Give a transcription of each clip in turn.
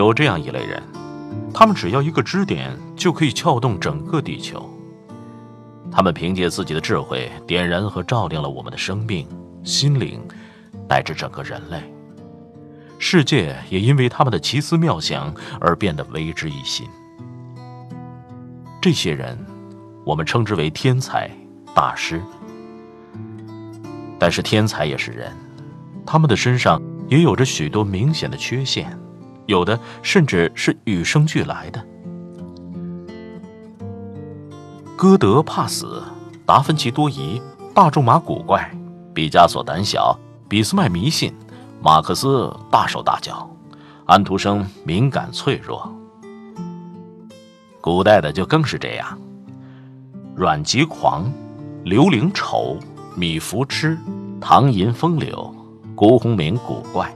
有这样一类人，他们只要一个支点，就可以撬动整个地球。他们凭借自己的智慧，点燃和照亮了我们的生命、心灵，乃至整个人类。世界也因为他们的奇思妙想而变得为之一新。这些人，我们称之为天才、大师。但是天才也是人，他们的身上也有着许多明显的缺陷。有的甚至是与生俱来的。歌德怕死，达芬奇多疑，大仲马古怪，毕加索胆小，俾斯麦迷信，马克思大手大脚，安徒生敏感脆弱。古代的就更是这样：阮籍狂，刘伶丑，米芾痴，唐寅风流，辜鸿铭古怪。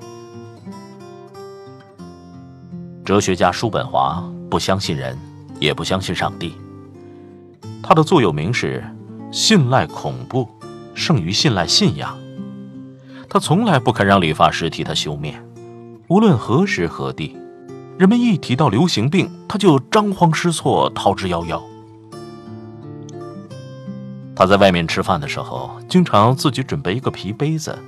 哲学家叔本华不相信人，也不相信上帝。他的座右铭是“信赖恐怖胜于信赖信仰”。他从来不肯让理发师替他修面，无论何时何地，人们一提到流行病，他就张皇失措，逃之夭夭。他在外面吃饭的时候，经常自己准备一个皮杯子，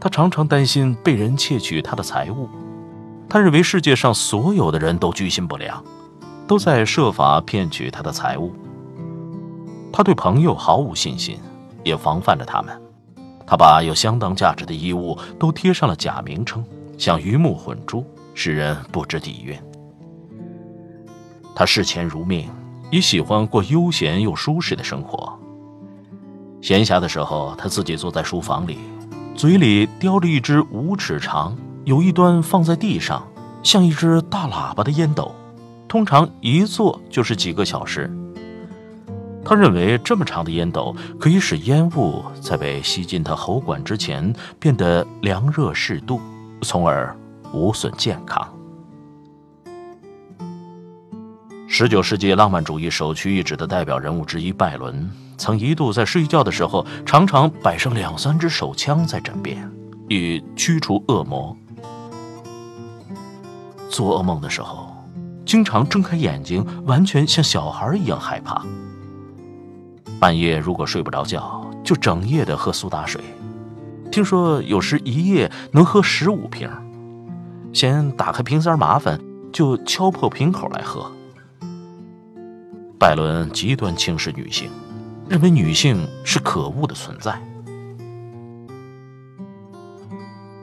他常常担心被人窃取他的财物。他认为世界上所有的人都居心不良，都在设法骗取他的财物。他对朋友毫无信心，也防范着他们。他把有相当价值的衣物都贴上了假名称，像鱼目混珠，使人不知底蕴。他视钱如命，也喜欢过悠闲又舒适的生活。闲暇的时候，他自己坐在书房里，嘴里叼着一只五尺长。有一端放在地上，像一只大喇叭的烟斗，通常一坐就是几个小时。他认为这么长的烟斗可以使烟雾在被吸进他喉管之前变得凉热适度，从而无损健康。十九世纪浪漫主义首屈一指的代表人物之一拜伦，曾一度在睡觉的时候常常摆上两三支手枪在枕边，以驱除恶魔。做噩梦的时候，经常睁开眼睛，完全像小孩一样害怕。半夜如果睡不着觉，就整夜的喝苏打水，听说有时一夜能喝十五瓶。嫌打开瓶塞麻烦，就敲破瓶口来喝。拜伦极端轻视女性，认为女性是可恶的存在。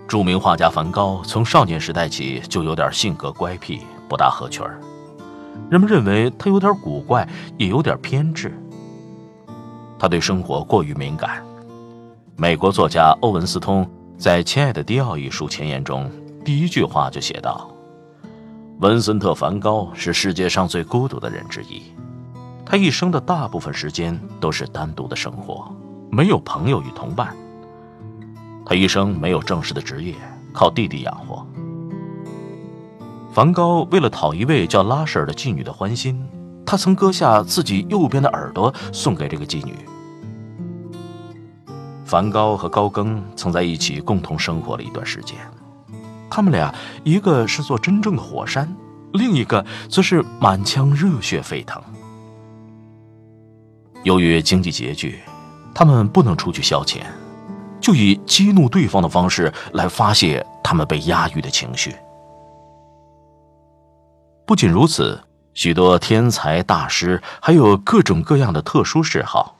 著名画家梵高从少年时代起就有点性格乖僻，不大合群。人们认为他有点古怪，也有点偏执。他对生活过于敏感。美国作家欧文斯通在《亲爱的迪奥》一书前言中，第一句话就写道：“文森特·梵高是世界上最孤独的人之一。他一生的大部分时间都是单独的生活，没有朋友与同伴。”他一生没有正式的职业，靠弟弟养活。梵高为了讨一位叫拉舍尔的妓女的欢心，他曾割下自己右边的耳朵送给这个妓女。梵高和高更曾在一起共同生活了一段时间，他们俩一个是座真正的火山，另一个则是满腔热血沸腾。由于经济拮据，他们不能出去消遣。就以激怒对方的方式来发泄他们被压抑的情绪。不仅如此，许多天才大师还有各种各样的特殊嗜好。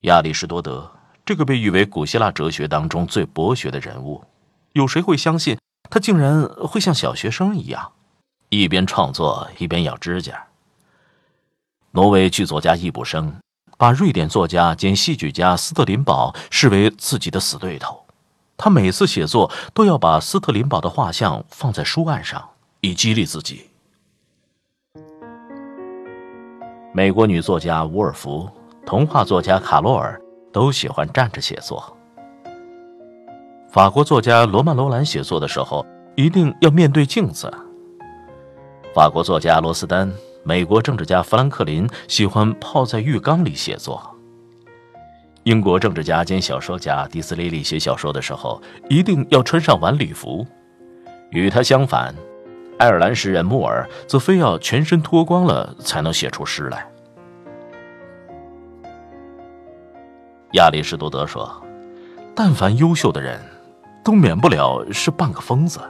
亚里士多德这个被誉为古希腊哲学当中最博学的人物，有谁会相信他竟然会像小学生一样，一边创作一边咬指甲？挪威剧作家易卜生。把瑞典作家兼戏剧家斯特林堡视为自己的死对头，他每次写作都要把斯特林堡的画像放在书案上，以激励自己。美国女作家伍尔夫、童话作家卡洛尔都喜欢站着写作。法国作家罗曼·罗兰写作的时候一定要面对镜子。法国作家罗斯丹、美国政治家富兰克林喜欢泡在浴缸里写作。英国政治家兼小说家迪斯雷利写小说的时候，一定要穿上晚礼服。与他相反，爱尔兰诗人穆尔则非要全身脱光了才能写出诗来。亚里士多德说：“但凡优秀的人，都免不了是半个疯子。”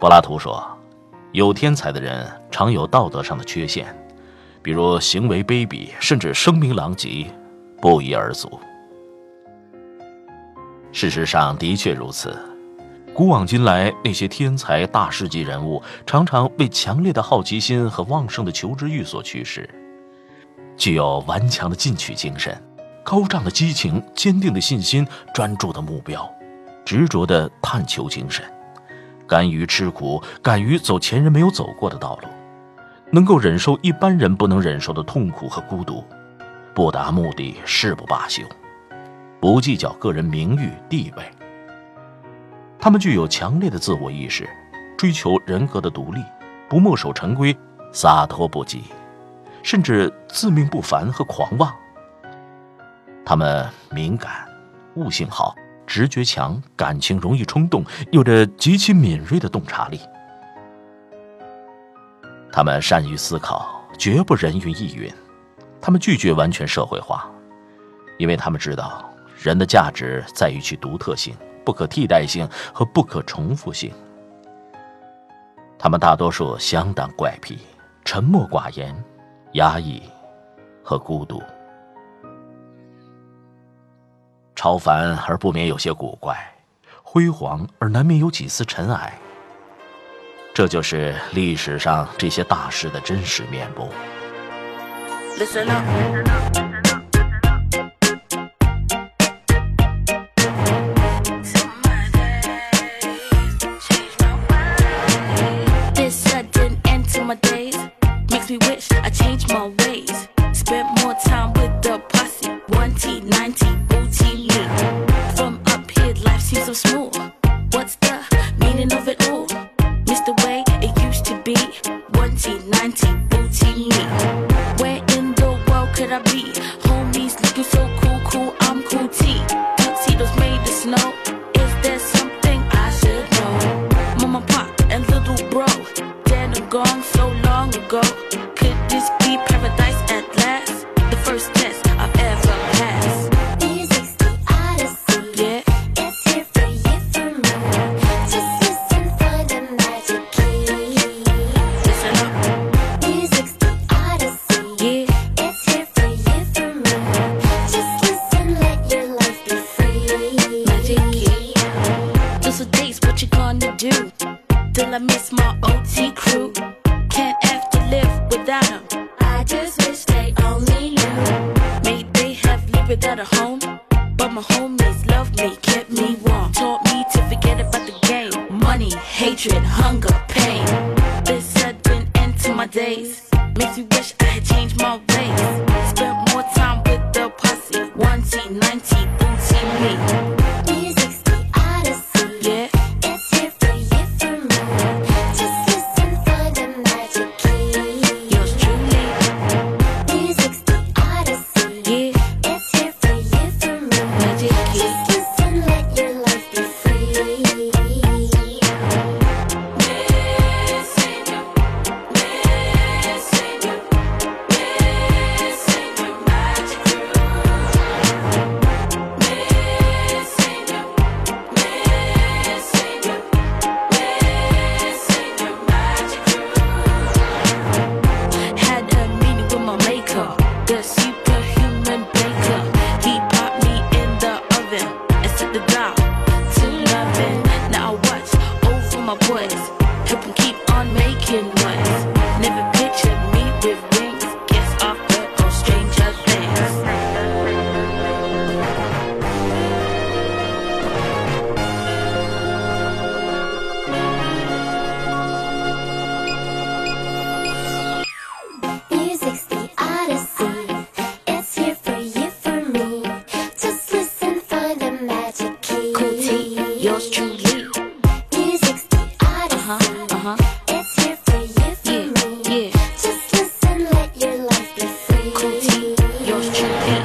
柏拉图说：“有天才的人常有道德上的缺陷，比如行为卑鄙，甚至声名狼藉。”不一而足。事实上，的确如此。古往今来，那些天才大师级人物，常常为强烈的好奇心和旺盛的求知欲所驱使，具有顽强的进取精神、高涨的激情、坚定的信心、专注的目标、执着的探求精神，甘于吃苦，敢于走前人没有走过的道路，能够忍受一般人不能忍受的痛苦和孤独。不达目的誓不罢休，不计较个人名誉地位。他们具有强烈的自我意识，追求人格的独立，不墨守成规，洒脱不羁，甚至自命不凡和狂妄。他们敏感，悟性好，直觉强，感情容易冲动，有着极其敏锐的洞察力。他们善于思考，绝不人云亦云。他们拒绝完全社会化，因为他们知道人的价值在于其独特性、不可替代性和不可重复性。他们大多数相当怪癖、沉默寡言、压抑和孤独，超凡而不免有些古怪，辉煌而难免有几丝尘埃。这就是历史上这些大师的真实面目。Listen up. This sudden end to my days makes me wish I changed my ways. Spent more time with the posse, one T, nine T, without a home, but my homies loved me, kept me warm, taught me to forget about the game. Money, hatred, hunger, pain. This sudden end to my days makes me wish Japan.